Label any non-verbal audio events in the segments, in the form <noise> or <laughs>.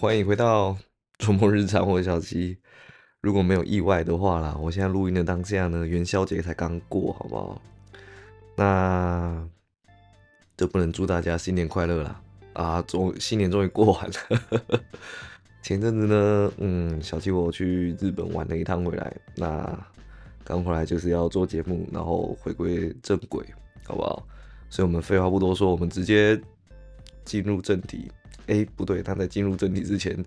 欢迎回到周末日常，我是小七。如果没有意外的话啦，我现在录音的当下呢，元宵节才刚过，好不好？那就不能祝大家新年快乐啦！啊，终新年终于过完了。<laughs> 前阵子呢，嗯，小七我去日本玩了一趟回来，那刚回来就是要做节目，然后回归正轨，好不好？所以我们废话不多说，我们直接进入正题。哎，不对，那在进入正题之前，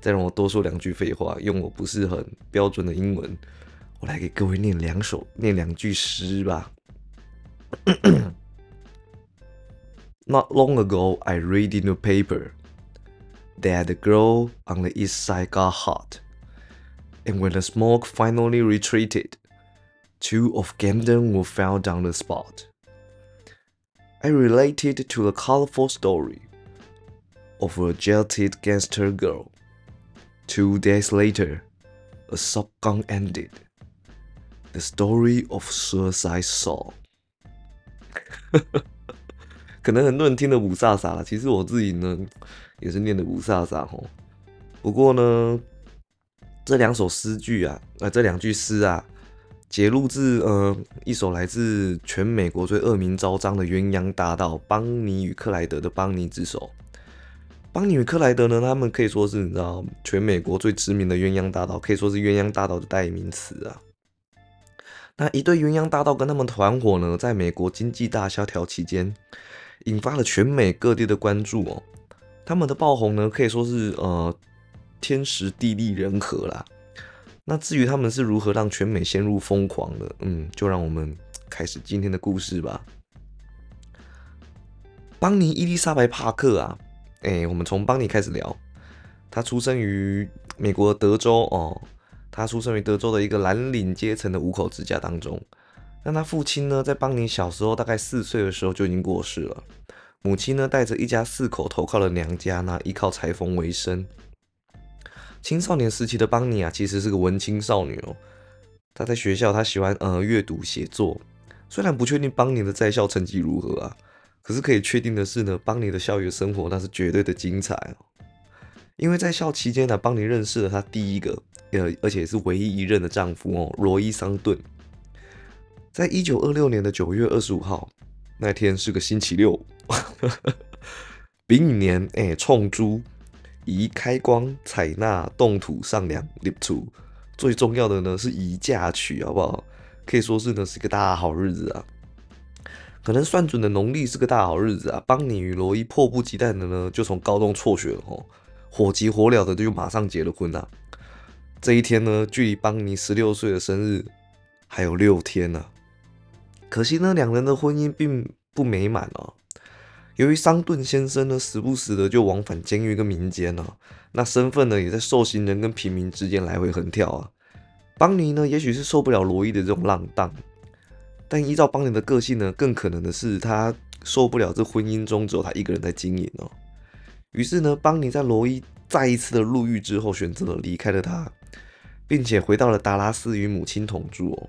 再让我多说两句废话，用我不是很标准的英文，我来给各位念两首，念两句诗吧。Not long <clears throat> ago, I read in the paper that the girl on the east side got hot, and when the smoke finally retreated, two of them were found on the spot. I related to the colorful story of a jilted gangster girl. Two days later, a subgun ended. The story of suicide Saul. <laughs> 可能很多人听得五煞煞了，其实我自己呢也是念的五煞煞吼。不过呢，这两首诗句啊，呃，这两句诗啊，节录自呃一首来自全美国最恶名昭彰的鸳鸯大盗邦尼与克莱德的邦尼之手。邦尼与克莱德呢？他们可以说是你知道全美国最知名的鸳鸯大盗，可以说是鸳鸯大盗的代名词啊。那一对鸳鸯大盗跟他们团伙呢，在美国经济大萧条期间，引发了全美各地的关注哦。他们的爆红呢，可以说是呃天时地利人和啦。那至于他们是如何让全美陷入疯狂的，嗯，就让我们开始今天的故事吧。邦尼伊丽莎白帕克啊。哎，我们从邦尼开始聊。他出生于美国德州哦，他出生于德州的一个蓝领阶层的五口之家当中。那他父亲呢，在邦尼小时候大概四岁的时候就已经过世了。母亲呢，带着一家四口投靠了娘家，那依靠裁缝为生。青少年时期的邦尼啊，其实是个文青少女哦。她在学校，她喜欢呃阅读写作。虽然不确定邦尼的在校成绩如何啊。可是可以确定的是呢，邦尼的校园生活那是绝对的精彩哦。因为在校期间呢，邦尼认识了她第一个，呃，而且是唯一一任的丈夫哦，罗伊桑顿。在一九二六年的九月二十五号那天是个星期六，丙寅年，哎，冲珠，宜开光采纳动土上梁立储，最重要的呢是宜嫁娶，好不好？可以说是呢是个大好日子啊。可能算准的农历是个大好日子啊，邦尼与罗伊迫不及待的呢，就从高中辍学了哦，火急火燎的就马上结了婚啊。这一天呢，距离邦尼十六岁的生日还有六天呢。可惜呢，两人的婚姻并不美满哦。由于桑顿先生呢，时不时的就往返监狱跟民间呢，那身份呢，也在受刑人跟平民之间来回横跳啊。邦尼呢，也许是受不了罗伊的这种浪荡。但依照邦尼的个性呢，更可能的是他受不了这婚姻中只有他一个人在经营哦。于是呢，邦尼在罗伊再一次的入狱之后，选择了离开了他，并且回到了达拉斯与母亲同住哦。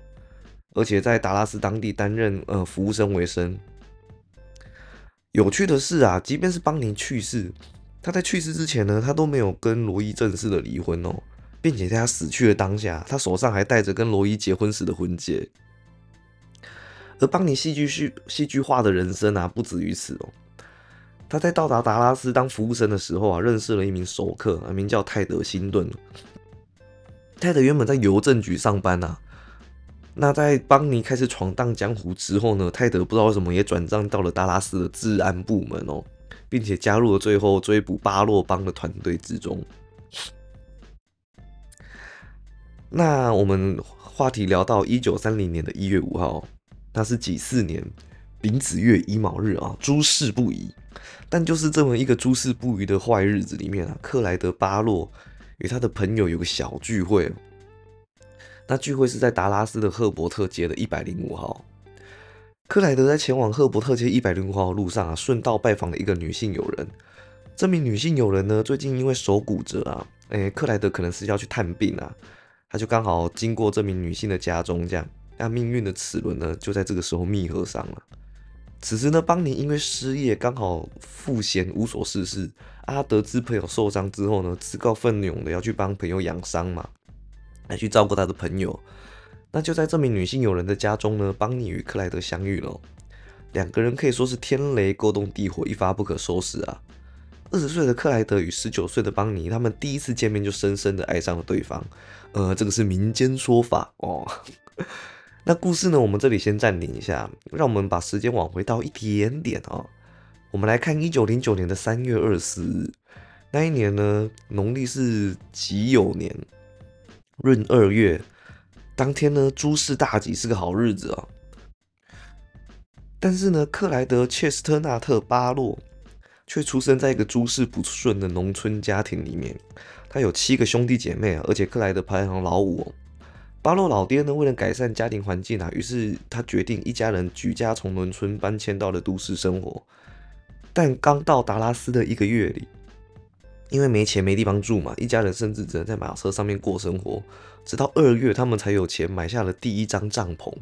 而且在达拉斯当地担任呃服务生为生。有趣的是啊，即便是邦尼去世，他在去世之前呢，他都没有跟罗伊正式的离婚哦，并且在他死去的当下，他手上还带着跟罗伊结婚时的婚戒。而邦尼戏剧戏戏剧化的人生啊，不止于此哦。他在到达达拉斯当服务生的时候啊，认识了一名熟客，名叫泰德·辛顿。泰德原本在邮政局上班呐，那在邦尼开始闯荡江湖之后呢，泰德不知道为什么也转账到了达拉斯的治安部门哦，并且加入了最后追捕巴洛邦的团队之中。那我们话题聊到一九三零年的一月五号。那是几四年丙子月乙卯日啊，诸事不宜。但就是这么一个诸事不宜的坏日子里面啊，克莱德巴洛与他的朋友有个小聚会。那聚会是在达拉斯的赫伯特街的一百零五号。克莱德在前往赫伯特街一百零五号的路上啊，顺道拜访了一个女性友人。这名女性友人呢，最近因为手骨折啊，哎，克莱德可能是要去探病啊，他就刚好经过这名女性的家中，这样。那命运的齿轮呢，就在这个时候密合上了。此时呢，邦尼因为失业，刚好赋闲无所事事。阿得知朋友受伤之后呢，自告奋勇的要去帮朋友养伤嘛，来去照顾他的朋友。那就在这名女性友人的家中呢，邦尼与克莱德相遇了。两个人可以说是天雷勾动地火，一发不可收拾啊！二十岁的克莱德与十九岁的邦尼，他们第一次见面就深深的爱上了对方。呃，这个是民间说法哦。那故事呢？我们这里先暂停一下，让我们把时间往回倒一点点啊。我们来看一九零九年的三月二十日，那一年呢，农历是己酉年闰二月，当天呢，诸事大吉，是个好日子啊。但是呢，克莱德·切斯特纳特·巴洛却出生在一个诸事不顺的农村家庭里面。他有七个兄弟姐妹，而且克莱德排行老五哦。巴洛老爹呢，为了改善家庭环境啊，于是他决定一家人举家从农村搬迁到了都市生活。但刚到达拉斯的一个月里，因为没钱没地方住嘛，一家人甚至只能在马车上面过生活。直到二月，他们才有钱买下了第一张帐篷。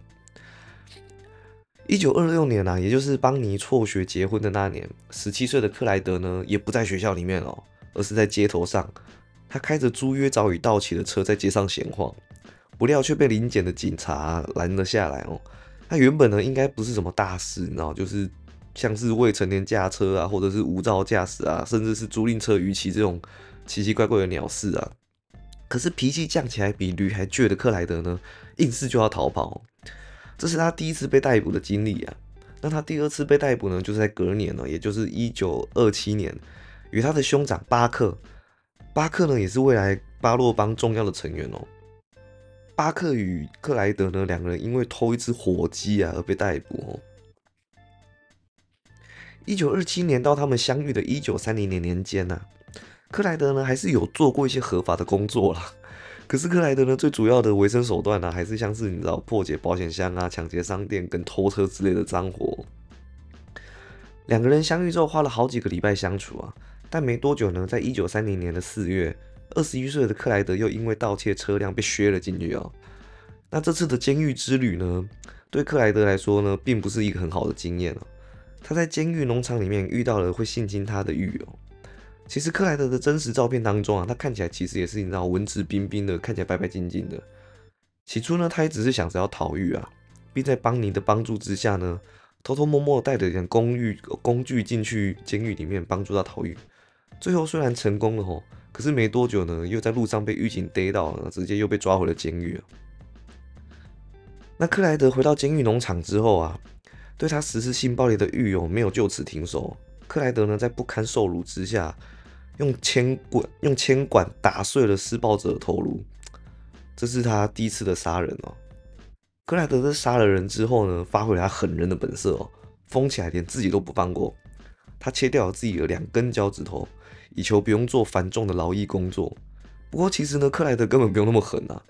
一九二六年啊，也就是邦尼辍学结婚的那年，十七岁的克莱德呢，也不在学校里面哦，而是在街头上。他开着租约早已到期的车在街上闲晃。不料却被临检的警察拦了下来哦。他原本呢应该不是什么大事，你知道，就是像是未成年驾车啊，或者是无照驾驶啊，甚至是租赁车逾期这种奇奇怪怪的鸟事啊。可是脾气犟起来比驴还倔的克莱德呢，硬是就要逃跑。这是他第一次被逮捕的经历啊。那他第二次被逮捕呢，就是在隔年了，也就是一九二七年，与他的兄长巴克。巴克呢也是未来巴洛邦重要的成员哦。巴克与克莱德呢，两个人因为偷一只火鸡啊而被逮捕。一九二七年到他们相遇的一九三零年年间呢，克莱德呢还是有做过一些合法的工作啦。可是克莱德呢，最主要的维生手段呢，还是像是你知道破解保险箱啊、抢劫商店跟偷车之类的脏活。两个人相遇之后，花了好几个礼拜相处啊，但没多久呢，在一九三零年的四月。二十一岁的克莱德又因为盗窃车辆被削了进去哦。那这次的监狱之旅呢，对克莱德来说呢，并不是一个很好的经验哦。他在监狱农场里面遇到了会性侵他的狱友。其实克莱德的真实照片当中啊，他看起来其实也是你知道文质彬彬的，看起来白白净净的。起初呢，他也只是想着要逃狱啊，并在邦尼的帮助之下呢，偷偷摸摸带着点工具工具进去监狱里面帮助他逃狱。最后虽然成功了吼。可是没多久呢，又在路上被狱警逮到了，直接又被抓回了监狱。那克莱德回到监狱农场之后啊，对他实施性暴力的狱友没有就此停手。克莱德呢，在不堪受辱之下，用铅管用铅管打碎了施暴者的头颅。这是他第一次的杀人哦。克莱德在杀了人之后呢，发挥了他狠人的本色哦，疯起来连自己都不放过。他切掉了自己的两根脚趾头。以求不用做繁重的劳役工作。不过其实呢，克莱德根本不用那么狠啊，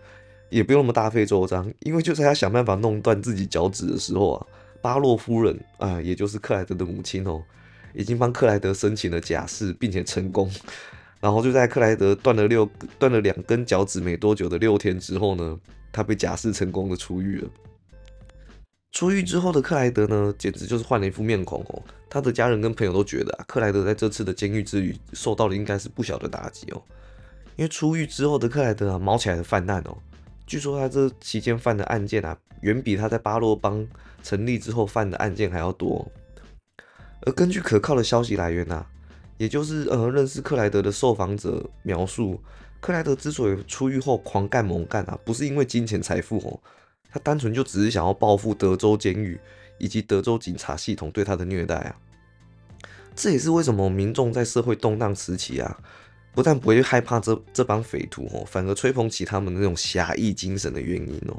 也不用那么大费周章。因为就在他想办法弄断自己脚趾的时候啊，巴洛夫人啊，也就是克莱德的母亲哦，已经帮克莱德申请了假释，并且成功。然后就在克莱德断了六断了两根脚趾没多久的六天之后呢，他被假释成功的出狱了。出狱之后的克莱德呢，简直就是换了一副面孔哦。他的家人跟朋友都觉得啊，克莱德在这次的监狱之旅受到了应该是不小的打击哦。因为出狱之后的克莱德啊，毛起来的犯案哦。据说他这期间犯的案件啊，远比他在巴洛邦成立之后犯的案件还要多。而根据可靠的消息来源呐，也就是呃认识克莱德的受访者描述，克莱德之所以出狱后狂干猛干啊，不是因为金钱财富哦。他单纯就只是想要报复德州监狱以及德州警察系统对他的虐待啊！这也是为什么民众在社会动荡时期啊，不但不会害怕这这帮匪徒哦，反而吹捧起他们那种侠义精神的原因哦。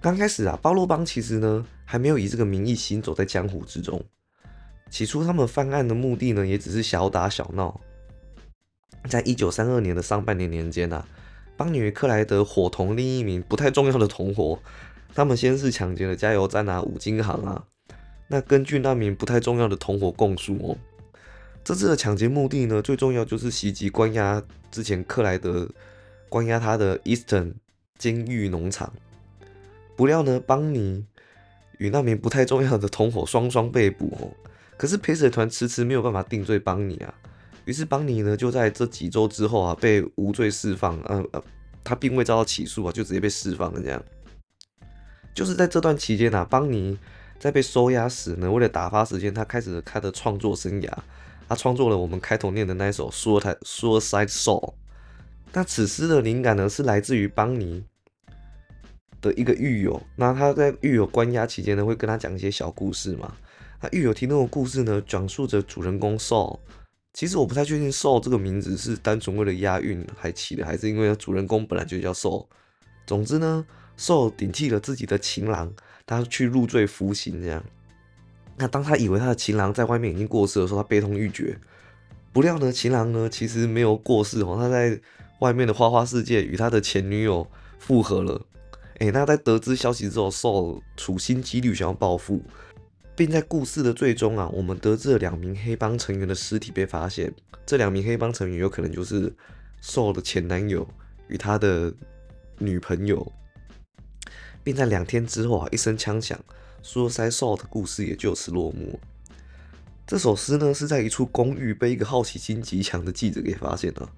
刚开始啊，巴洛邦其实呢还没有以这个名义行走在江湖之中。起初他们犯案的目的呢，也只是小打小闹。在一九三二年的上半年年间啊。邦尼与克莱德伙同另一名不太重要的同伙，他们先是抢劫了加油站啊、五金行啊。那根据那名不太重要的同伙供述哦，这次的抢劫目的呢，最重要就是袭击关押之前克莱德关押他的 Eastern 监狱农场。不料呢，邦尼与那名不太重要的同伙双双被捕哦。可是陪审团迟迟没有办法定罪邦尼啊。于是邦尼呢就在这几周之后啊被无罪释放，呃呃，他并未遭到起诉啊，就直接被释放了这样。就是在这段期间啊，邦尼在被收押时呢，为了打发时间，他开始了他的创作生涯。他创作了我们开头念的那一首《Suicide Soul》。那此诗的灵感呢，是来自于邦尼的一个狱友。那他在狱友关押期间呢，会跟他讲一些小故事嘛。那狱友听那种故事呢，讲述着主人公 Soul。其实我不太确定 sol 这个名字是单纯为了押韵还起的，还是因为主人公本来就叫 sol。总之呢 sol 顶替了自己的情郎，他去入罪服刑这样。那当他以为他的情郎在外面已经过世的时候，他悲痛欲绝。不料呢，情郎呢其实没有过世哦，他在外面的花花世界与他的前女友复合了。哎，那在得知消息之后，受处心积虑想要报复，并在故事的最终啊，我们得知了两名黑帮成员的尸体被发现。这两名黑帮成员有可能就是 sol 的前男友与他的女朋友，并在两天之后啊，一声枪响。说塞 soul 的故事也就此落幕。这首诗呢，是在一处公寓被一个好奇心极强的记者给发现了。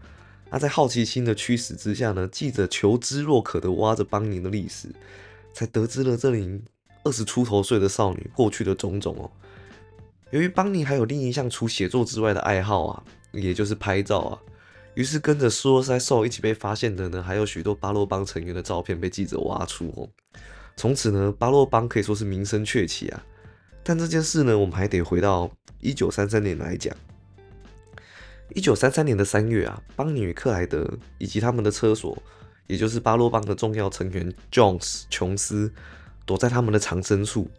那在好奇心的驱使之下呢，记者求知若渴的挖着邦尼的历史，才得知了这名二十出头岁的少女过去的种种哦。由于邦尼还有另一项除写作之外的爱好啊，也就是拍照啊，于是跟着说塞受一起被发现的呢，还有许多巴洛邦成员的照片被记者挖出哦。从此呢，巴洛邦可以说是名声鹊起啊。但这件事呢，我们还得回到一九三三年来讲。一九三三年的三月啊，邦尼与克莱德以及他们的车所，也就是巴洛邦的重要成员 Jones 琼斯，躲在他们的藏身处，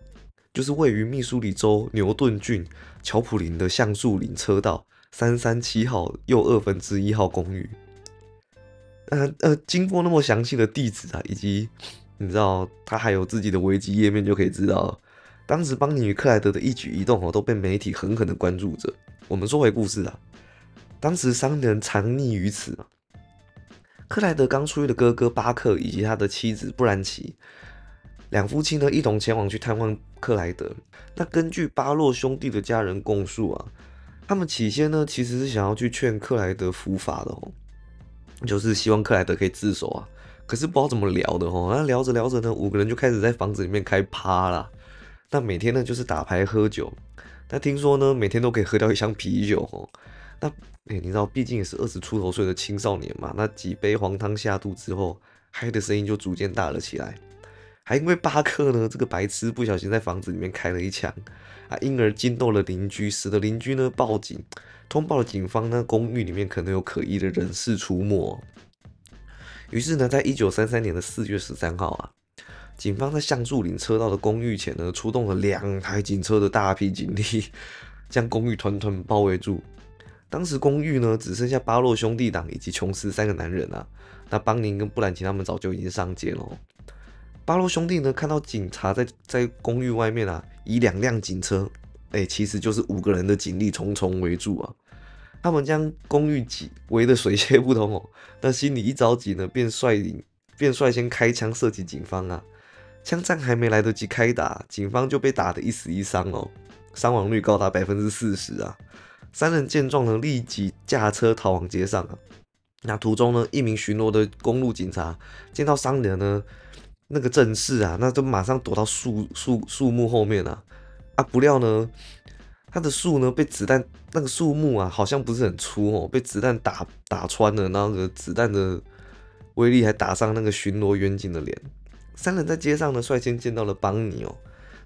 就是位于密苏里州牛顿郡乔普林的橡树林车道三三七号右二分之一号公寓。呃呃，经过那么详细的地址啊，以及你知道，他还有自己的危机页面，就可以知道，当时邦尼与克莱德的一举一动哦，都被媒体狠狠的关注着。我们说回故事啊，当时三人藏匿于此。克莱德刚出狱的哥哥巴克以及他的妻子布兰奇两夫妻呢，一同前往去探望克莱德。那根据巴洛兄弟的家人供述啊，他们起先呢，其实是想要去劝克莱德伏法的哦，就是希望克莱德可以自首啊。可是不知道怎么聊的哦，那聊着聊着呢，五个人就开始在房子里面开趴啦。那每天呢就是打牌喝酒。那听说呢，每天都可以喝掉一箱啤酒哦。那哎，你知道，毕竟也是二十出头岁的青少年嘛。那几杯黄汤下肚之后，嗨的声音就逐渐大了起来。还因为巴克呢这个白痴不小心在房子里面开了一枪啊，因而惊动了邻居，使得邻居呢报警，通报了警方呢，公寓里面可能有可疑的人士出没。于是呢，在一九三三年的四月十三号啊，警方在橡树岭车道的公寓前呢，出动了两台警车的大批警力，将公寓团团包围住。当时公寓呢，只剩下巴洛兄弟党以及琼斯三个男人啊。那邦宁跟布兰奇他们早就已经上街了。巴洛兄弟呢，看到警察在在公寓外面啊，以两辆警车，哎，其实就是五个人的警力重重围住啊。他们将公寓挤围得水泄不通哦，那心里一着急呢，便率领便率先开枪射击警方啊。枪战还没来得及开打，警方就被打得一死一伤哦，伤亡率高达百分之四十啊。三人见状呢，立即驾车逃往街上啊。那途中呢，一名巡逻的公路警察见到三人呢，那个阵势啊，那就马上躲到树树树木后面啊。啊，不料呢。他的树呢被子弹那个树木啊，好像不是很粗哦，被子弹打打穿了，那个子弹的威力还打上那个巡逻员警的脸。三人在街上呢，率先见到了邦尼哦，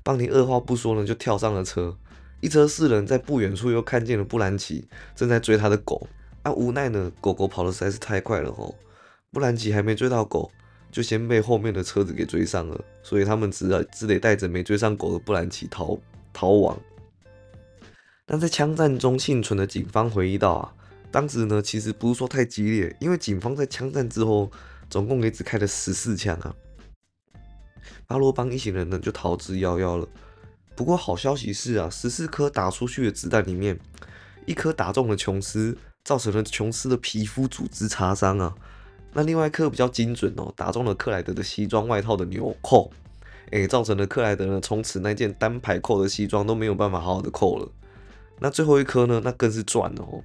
邦尼二话不说呢，就跳上了车。一车四人在不远处又看见了布兰奇正在追他的狗，啊，无奈呢，狗狗跑的实在是太快了哦，布兰奇还没追到狗，就先被后面的车子给追上了，所以他们只只得带着没追上狗的布兰奇逃逃亡。但在枪战中幸存的警方回忆到啊，当时呢其实不是说太激烈，因为警方在枪战之后总共也只开了十四枪啊。巴罗邦一行人呢就逃之夭夭了。不过好消息是啊，十四颗打出去的子弹里面，一颗打中了琼斯，造成了琼斯的皮肤组织擦伤啊。那另外一颗比较精准哦，打中了克莱德的西装外套的纽扣。哎，造成了克莱德呢从此那件单排扣的西装都没有办法好好的扣了。那最后一颗呢，那更是赚了哦。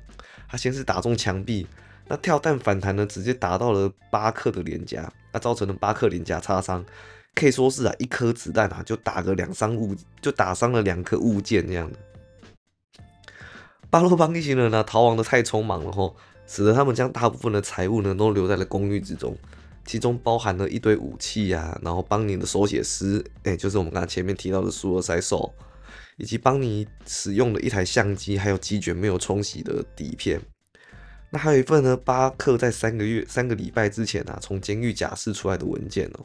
他先是打中墙壁，那跳弹反弹呢，直接打到了巴克的脸颊，那造成了巴克脸颊擦伤，可以说是啊，一颗子弹啊就打个两伤物，就打伤了两颗物件这样的。巴洛邦一行人呢逃亡的太匆忙了吼，使得他们将大部分的财物呢都留在了公寓之中，其中包含了一堆武器呀，然后邦尼的手写诗，哎，就是我们刚才前面提到的苏尔塞手。以及邦尼使用的一台相机，还有几卷没有冲洗的底片。那还有一份呢，巴克在三个月、三个礼拜之前啊，从监狱假释出来的文件哦。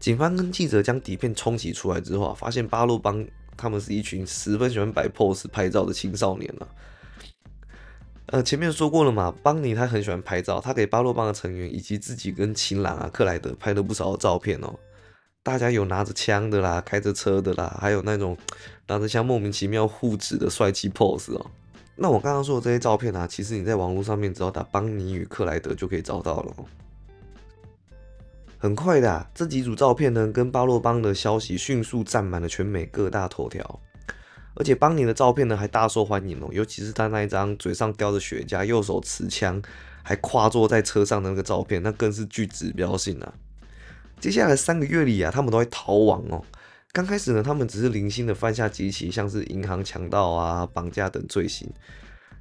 警方跟记者将底片冲洗出来之后啊，发现巴洛邦他们是一群十分喜欢摆 pose 拍照的青少年了。呃，前面说过了嘛，邦尼他很喜欢拍照，他给巴洛邦的成员以及自己跟情郎啊克莱德拍了不少的照片哦。大家有拿着枪的啦，开着车的啦，还有那种拿着枪莫名其妙护指的帅气 pose 哦。那我刚刚说的这些照片啊，其实你在网络上面只要打邦尼与克莱德就可以找到了。很快的，这几组照片呢，跟巴洛邦的消息迅速占满了全美各大头条，而且邦尼的照片呢还大受欢迎哦，尤其是他那一张嘴上叼着雪茄、右手持枪还跨坐在车上的那个照片，那更是具指标性啊。接下来三个月里啊，他们都会逃亡哦。刚开始呢，他们只是零星的犯下几起像是银行强盗啊、绑架等罪行。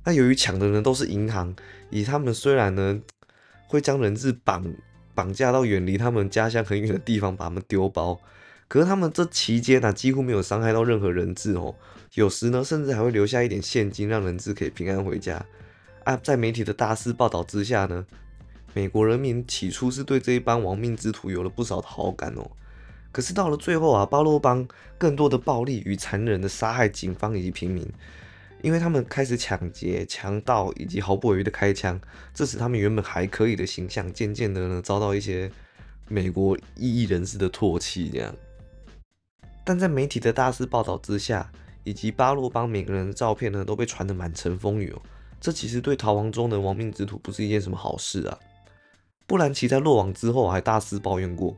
那由于抢的人都是银行，以他们虽然呢会将人质绑绑架到远离他们家乡很远的地方，把他们丢包，可是他们这期间呢几乎没有伤害到任何人质哦。有时呢，甚至还会留下一点现金，让人质可以平安回家。啊，在媒体的大肆报道之下呢。美国人民起初是对这一帮亡命之徒有了不少的好感哦，可是到了最后啊，巴洛邦更多的暴力与残忍的杀害警方以及平民，因为他们开始抢劫、强盗以及毫不犹豫的开枪，这使他们原本还可以的形象渐渐的呢遭到一些美国异议人士的唾弃。这样，但在媒体的大肆报道之下，以及巴洛邦每个人的照片呢都被传得满城风雨哦，这其实对逃亡中的亡命之徒不是一件什么好事啊。布兰奇在落网之后还大肆抱怨过，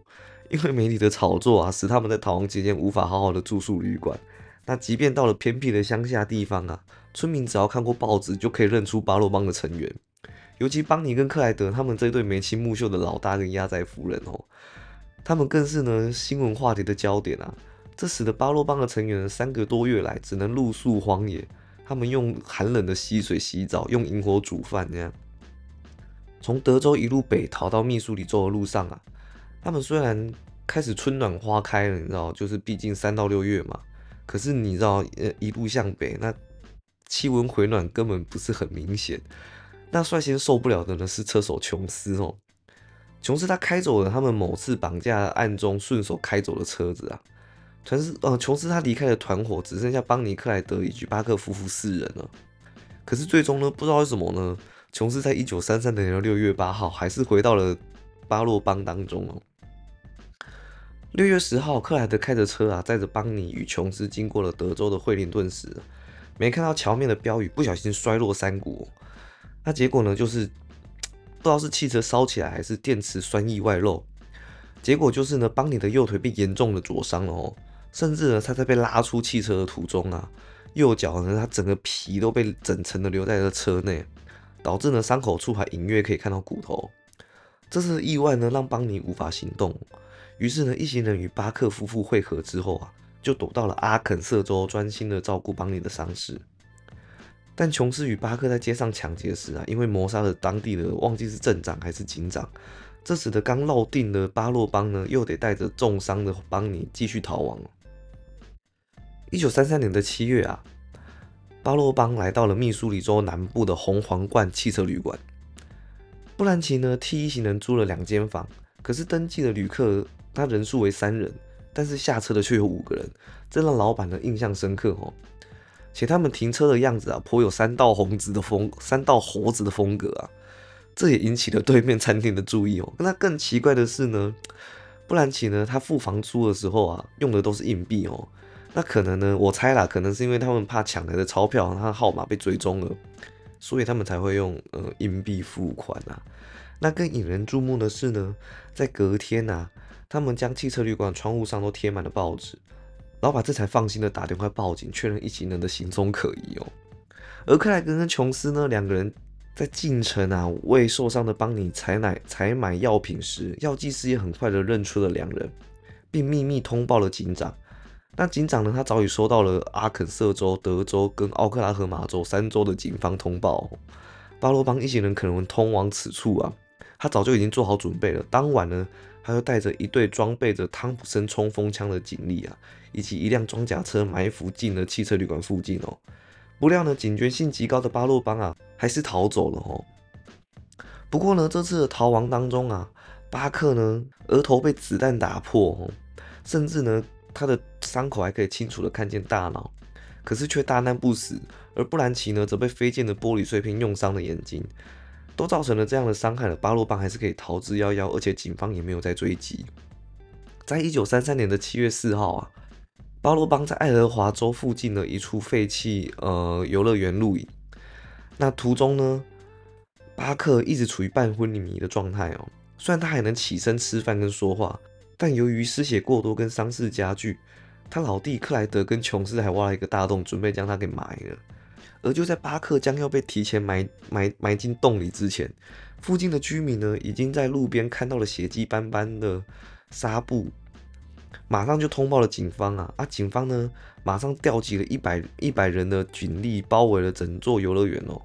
因为媒体的炒作啊，使他们在逃亡期间无法好好的住宿旅馆。那即便到了偏僻的乡下地方啊，村民只要看过报纸就可以认出巴洛邦的成员。尤其邦尼跟克莱德他们这对眉清目秀的老大跟压寨夫人哦，他们更是呢新闻话题的焦点啊。这使得巴洛邦的成员三个多月来只能露宿荒野，他们用寒冷的溪水洗澡，用萤火煮饭这样。从德州一路北逃到密苏里州的路上啊，他们虽然开始春暖花开了，你知道，就是毕竟三到六月嘛。可是你知道，呃，一路向北，那气温回暖根本不是很明显。那率先受不了的呢是车手琼斯哦。琼斯他开走了他们某次绑架案中顺手开走的车子啊。全是呃，琼斯他离开了团伙，只剩下邦尼克莱德以及巴克夫妇四人了。可是最终呢，不知道为什么呢？琼斯在一九三三年的六月八号，还是回到了巴洛邦当中哦。六月十号，克莱德开着车啊，载着邦尼与琼斯经过了德州的惠灵顿时，没看到桥面的标语，不小心摔落山谷。那结果呢，就是不知道是汽车烧起来，还是电池酸意外漏。结果就是呢，邦尼的右腿被严重的灼伤了哦，甚至呢，他在被拉出汽车的途中啊，右脚呢，他整个皮都被整层的留在了车内。导致呢伤口处还隐约可以看到骨头，这次意外呢让邦尼无法行动，于是呢一行人与巴克夫妇会合之后啊，就躲到了阿肯色州，专心的照顾邦尼的伤势。但琼斯与巴克在街上抢劫时啊，因为谋杀了当地的忘记是镇长还是警长，这使得刚落定的巴洛邦呢又得带着重伤的邦尼继续逃亡。一九三三年的七月啊。巴洛邦来到了密苏里州南部的红皇冠汽车旅馆。布兰奇呢替一行人租了两间房，可是登记的旅客他人数为三人，但是下车的却有五个人，这让老板呢印象深刻哦。且他们停车的样子啊，颇有三道红子的风，三道猴子的风格啊，这也引起了对面餐厅的注意哦。那更奇怪的是呢，布兰奇呢他付房租的时候啊，用的都是硬币哦。那可能呢？我猜啦，可能是因为他们怕抢来的钞票，他的号码被追踪了，所以他们才会用呃硬币付款啊。那更引人注目的是呢，在隔天呐，他们将汽车旅馆窗户上都贴满了报纸，老板这才放心的打电话报警，确认一行人的行踪可疑哦。而克莱格跟琼斯呢，两个人在进城啊为受伤的邦尼采买采买药品时，药剂师也很快的认出了两人，并秘密通报了警长。那警长呢，他早已收到了阿肯色州、德州跟奥克拉荷马州三州的警方通报，巴罗邦一行人可能通往此处啊。他早就已经做好准备了。当晚呢。他又带着一队装备着汤普森冲锋枪的警力啊，以及一辆装甲车埋伏进了汽车旅馆附近哦。不料呢，警觉性极高的巴洛邦啊，还是逃走了哦。不过呢，这次的逃亡当中啊，巴克呢额头被子弹打破哦，甚至呢他的伤口还可以清楚的看见大脑，可是却大难不死。而布兰奇呢，则被飞溅的玻璃碎片用伤了眼睛。都造成了这样的伤害了，巴洛邦还是可以逃之夭夭，而且警方也没有再追击。在一九三三年的七月四号啊，巴洛邦在爱荷华州附近的一处废弃呃游乐园露营。那途中呢，巴克一直处于半昏迷的状态哦。虽然他还能起身吃饭跟说话，但由于失血过多跟伤势加剧，他老弟克莱德跟琼斯还挖了一个大洞，准备将他给埋了。而就在巴克将要被提前埋埋埋进洞里之前，附近的居民呢，已经在路边看到了血迹斑斑的纱布，马上就通报了警方啊！啊，警方呢，马上调集了一百一百人的警力，包围了整座游乐园哦。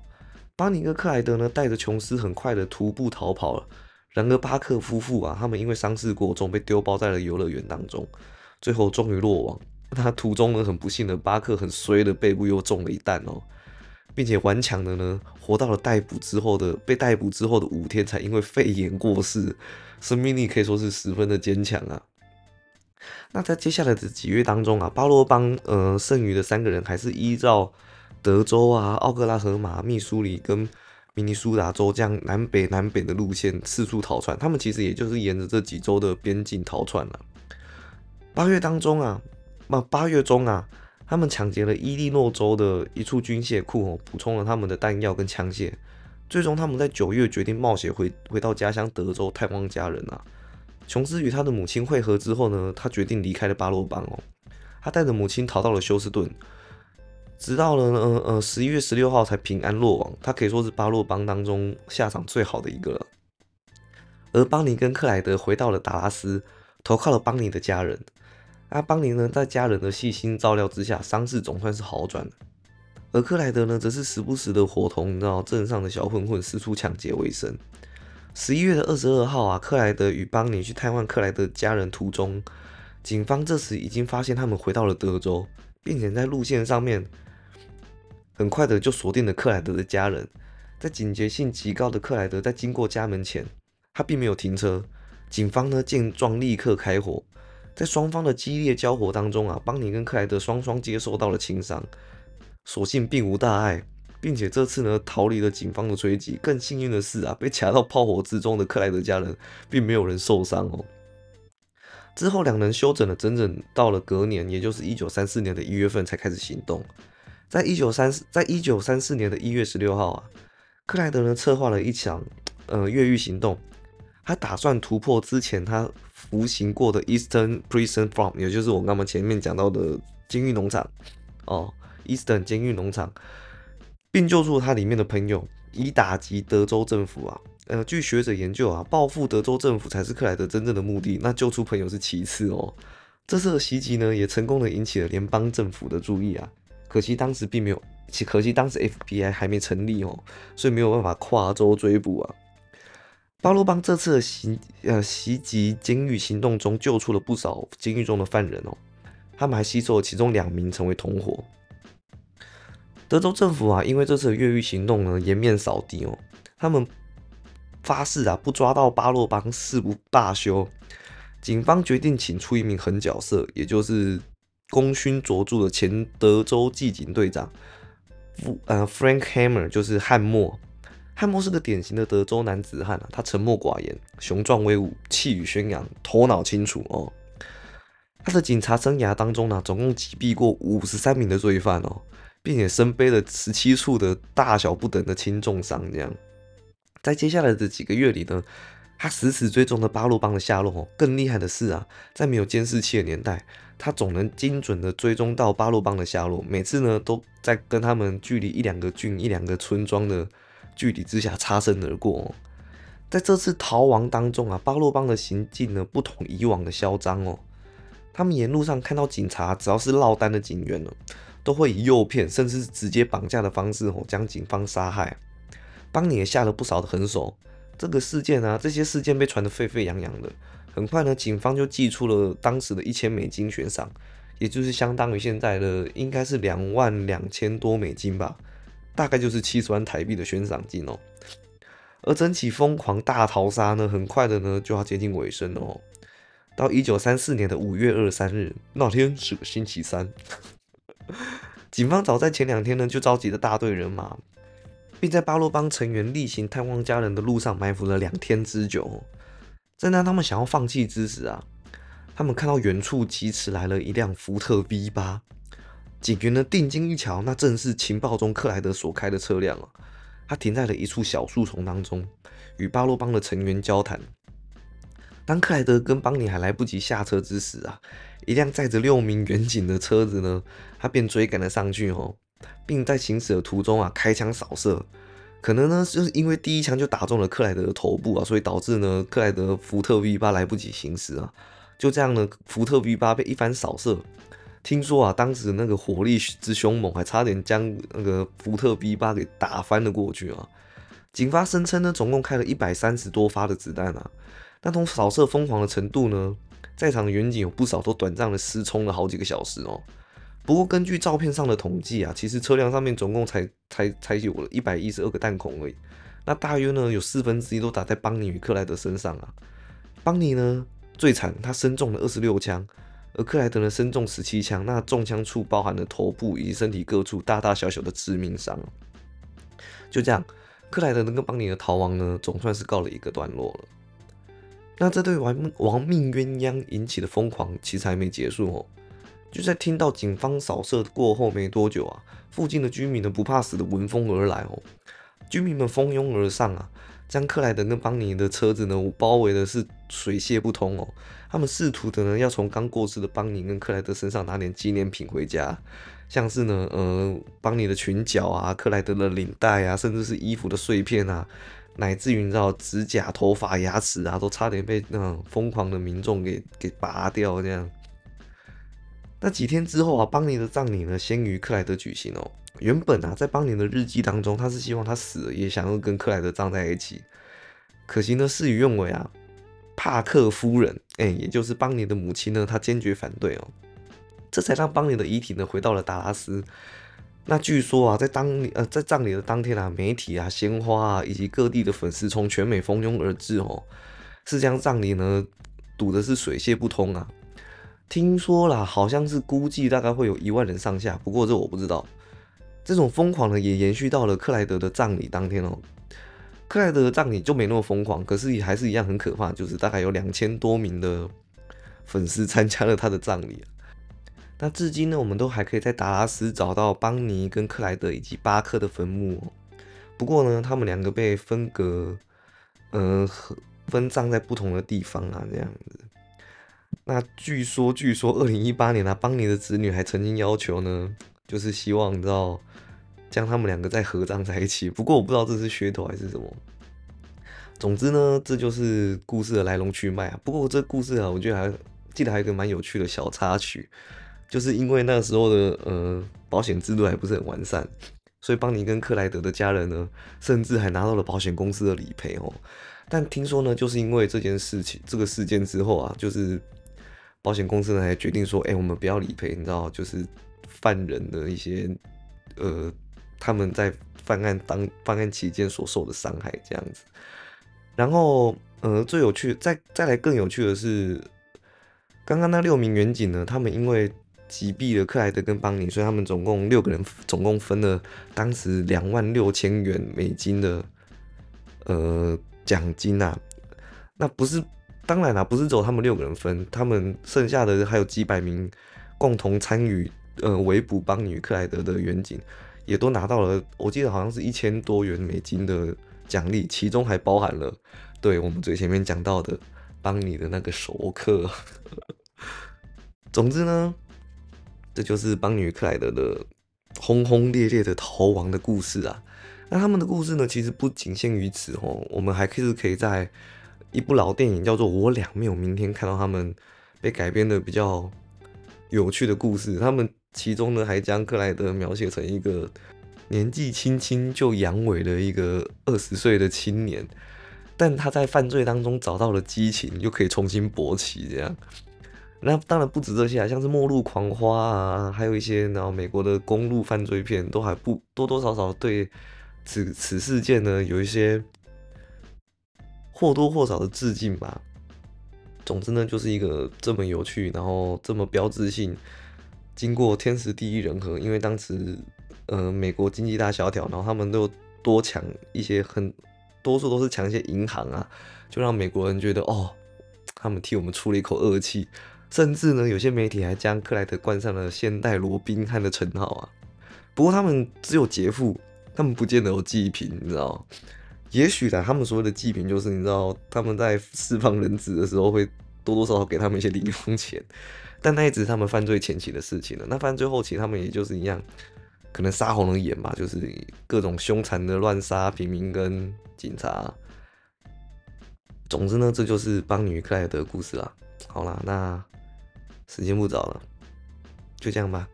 巴尼和克莱德呢，带着琼斯很快的徒步逃跑了。然而巴克夫妇啊，他们因为伤势过重，被丢包在了游乐园当中，最后终于落网。那途中呢，很不幸的，巴克很衰的背部又中了一弹哦。并且顽强的呢，活到了逮捕之后的被逮捕之后的五天，才因为肺炎过世，生命力可以说是十分的坚强啊。那在接下来的几月当中啊，巴罗邦呃剩余的三个人还是依照德州啊、奥克拉荷马、密苏里跟明尼苏达州这样南北南北的路线四处逃窜。他们其实也就是沿着这几州的边境逃窜了。八月当中啊，那八月中啊。他们抢劫了伊利诺州的一处军械库哦，补充了他们的弹药跟枪械。最终，他们在九月决定冒险回回到家乡德州探望家人啊。琼斯与他的母亲会合之后呢，他决定离开了巴洛邦哦。他带着母亲逃到了休斯顿，直到了呃呃十一月十六号才平安落网。他可以说是巴洛邦当中下场最好的一个了。而邦尼跟克莱德回到了达拉斯，投靠了邦尼的家人。阿邦尼呢，在家人的细心照料之下，伤势总算是好转了。而克莱德呢，则是时不时的伙同你知道镇上的小混混四处抢劫为生。十一月的二十二号啊，克莱德与邦尼去探望克莱德家人途中，警方这时已经发现他们回到了德州，并且在路线上面很快的就锁定了克莱德的家人。在警觉性极高的克莱德在经过家门前，他并没有停车。警方呢见状立刻开火。在双方的激烈交火当中啊，邦尼跟克莱德双双接受到了轻伤，所幸并无大碍，并且这次呢逃离了警方的追击。更幸运的是啊，被卡到炮火之中的克莱德家人并没有人受伤哦。之后两人休整了整整到了隔年，也就是一九三四年的一月份才开始行动。在一九三，在一九三四年的一月十六号啊，克莱德呢策划了一场呃越狱行动。他打算突破之前他服刑过的 Eastern Prison Farm，也就是我刚刚前面讲到的监狱农场哦，Eastern 监狱农场，并救助他里面的朋友，以打击德州政府啊。呃，据学者研究啊，报复德州政府才是克莱德真正的目的，那救出朋友是其次哦。这次的袭击呢，也成功的引起了联邦政府的注意啊。可惜当时并没有，其可惜当时 FBI 还没成立哦，所以没有办法跨州追捕啊。巴洛邦这次的袭呃袭击监狱行动中，救出了不少监狱中的犯人哦。他们还吸收了其中两名成为同伙。德州政府啊，因为这次的越狱行动呢，颜面扫地哦。他们发誓啊，不抓到巴洛邦誓不罢休。警方决定请出一名狠角色，也就是功勋卓著的前德州缉警队长，呃，Frank Hammer，就是汉默。汉默是个典型的德州男子汉啊，他沉默寡言，雄壮威武，气宇轩扬，头脑清楚哦。他的警察生涯当中呢，总共击毙过五十三名的罪犯哦，并且身背了十七处的大小不等的轻重伤。这样，在接下来的几个月里呢，他死死追踪着巴洛邦的下落哦。更厉害的是啊，在没有监视器的年代，他总能精准的追踪到巴洛邦的下落。每次呢，都在跟他们距离一两个郡、一两个村庄的距离之下擦身而过。在这次逃亡当中啊，巴洛邦的行径呢，不同以往的嚣张哦。他们沿路上看到警察，只要是落单的警员呢，都会以诱骗甚至是直接绑架的方式哦，将警方杀害。邦尼也下了不少的狠手。这个事件啊，这些事件被传得沸沸扬扬的。很快呢，警方就寄出了当时的一千美金悬赏，也就是相当于现在的应该是两万两千多美金吧，大概就是七十万台币的悬赏金哦。而整起疯狂大逃杀呢，很快的呢就要接近尾声了哦。到一九三四年的五月二十三日，那天是个星期三，<laughs> 警方早在前两天呢就召集了大队人马。并在巴洛邦成员例行探望家人的路上埋伏了两天之久。正当他们想要放弃之时啊，他们看到远处疾驰来了一辆福特 V 八。警员呢定睛一瞧，那正是情报中克莱德所开的车辆啊。他停在了一处小树丛当中，与巴洛邦的成员交谈。当克莱德跟邦尼还来不及下车之时啊，一辆载着六名远警的车子呢，他便追赶了上去哦。并在行驶的途中啊，开枪扫射，可能呢，就是因为第一枪就打中了克莱德的头部啊，所以导致呢，克莱德福特 V 八来不及行驶啊，就这样呢，福特 V 八被一番扫射。听说啊，当时那个火力之凶猛，还差点将那个福特 V 八给打翻了过去啊。警方声称呢，总共开了一百三十多发的子弹啊，那种扫射疯狂的程度呢，在场的远景有不少都短暂的失聪了好几个小时哦。不过根据照片上的统计啊，其实车辆上面总共才才才有了一百一十二个弹孔而已。那大约呢有四分之一都打在邦尼与克莱德身上啊。邦尼呢最惨，他身中了二十六枪，而克莱德呢身中十七枪。那中枪处包含了头部以及身体各处大大小小的致命伤。就这样，克莱德跟邦尼的逃亡呢总算是告了一个段落了。那这对亡亡命鸳鸯引起的疯狂其实还没结束哦。就在听到警方扫射过后没多久啊，附近的居民呢不怕死的闻风而来哦，居民们蜂拥而上啊，将克莱德跟邦尼的车子呢包围的是水泄不通哦。他们试图的呢要从刚过世的邦尼跟克莱德身上拿点纪念品回家，像是呢呃邦尼的裙角啊、克莱德的领带啊，甚至是衣服的碎片啊，乃至于你知道指甲、头发、牙齿啊，都差点被那种疯狂的民众给给拔掉这样。那几天之后啊，邦尼的葬礼呢，先于克莱德举行哦。原本啊，在邦尼的日记当中，他是希望他死了也想要跟克莱德葬在一起。可惜呢，事与愿违啊，帕克夫人，哎，也就是邦尼的母亲呢，她坚决反对哦。这才让邦尼的遗体呢回到了达拉斯。那据说啊，在当呃在葬礼的当天啊，媒体啊、鲜花啊，以及各地的粉丝从全美蜂拥而至哦，是将葬礼呢堵的是水泄不通啊。听说啦，好像是估计大概会有一万人上下，不过这我不知道。这种疯狂呢，也延续到了克莱德的葬礼当天哦。克莱德的葬礼就没那么疯狂，可是也还是一样很可怕，就是大概有两千多名的粉丝参加了他的葬礼。那至今呢，我们都还可以在达拉斯找到邦尼跟克莱德以及巴克的坟墓。不过呢，他们两个被分隔，呃，分葬在不同的地方啊，这样子。那据说，据说，二零一八年啊，邦尼的子女还曾经要求呢，就是希望你知道，将他们两个再合葬在一起。<laughs> 不过我不知道这是噱头还是什么。总之呢，这就是故事的来龙去脉啊。不过这故事啊，我觉得还记得还有一个蛮有趣的小插曲，就是因为那时候的呃保险制度还不是很完善，所以邦尼跟克莱德的家人呢，甚至还拿到了保险公司的理赔哦。但听说呢，就是因为这件事情、这个事件之后啊，就是保险公司呢还决定说，哎，我们不要理赔，你知道，就是犯人的一些呃，他们在犯案当犯案期间所受的伤害这样子。然后，呃，最有趣，再再来更有趣的是，刚刚那六名远警呢，他们因为击毙了克莱德跟邦尼，所以他们总共六个人，总共分了当时两万六千元美金的，呃。奖金呐，那不是当然啦，不是只有他们六个人分，他们剩下的还有几百名共同参与呃围捕邦尼与克莱德的远警，也都拿到了，我记得好像是一千多元美金的奖励，其中还包含了对我们最前面讲到的邦尼的那个熟客。<laughs> 总之呢，这就是邦尼与克莱德的轰轰烈烈的逃亡的故事啊。那他们的故事呢，其实不仅限于此哦，我们还可以可以在一部老电影叫做《我俩没有明天》看到他们被改编的比较有趣的故事。他们其中呢，还将克莱德描写成一个年纪轻轻就阳痿的一个二十岁的青年，但他在犯罪当中找到了激情，又可以重新勃起，这样。那当然不止这些啊，像是《末路狂花》啊，还有一些然后美国的公路犯罪片，都还不多多少少对此此事件呢有一些或多或少的致敬吧。总之呢，就是一个这么有趣，然后这么标志性，经过天时地利人和，因为当时呃美国经济大萧条，然后他们都多抢一些，很多数都是抢一些银行啊，就让美国人觉得哦，他们替我们出了一口恶气。甚至呢，有些媒体还将克莱德冠上了现代罗宾汉的称号啊。不过他们只有劫富，他们不见得有济贫，你知道？也许呢，他们所谓的济贫就是你知道，他们在释放人质的时候会多多少少给他们一些零用钱。<laughs> 但那一直是他们犯罪前期的事情了。那犯罪后期，他们也就是一样，可能杀红了眼吧，就是各种凶残的乱杀平民跟警察。总之呢，这就是邦女克莱德的故事啦。好啦，那。时间不早了，就这样吧。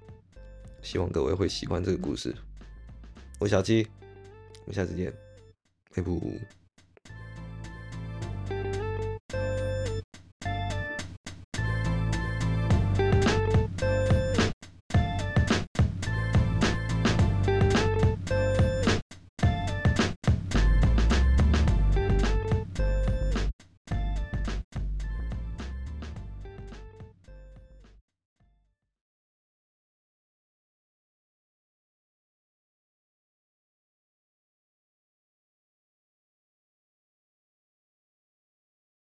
希望各位会喜欢这个故事。我小七，我们下次见，拜拜。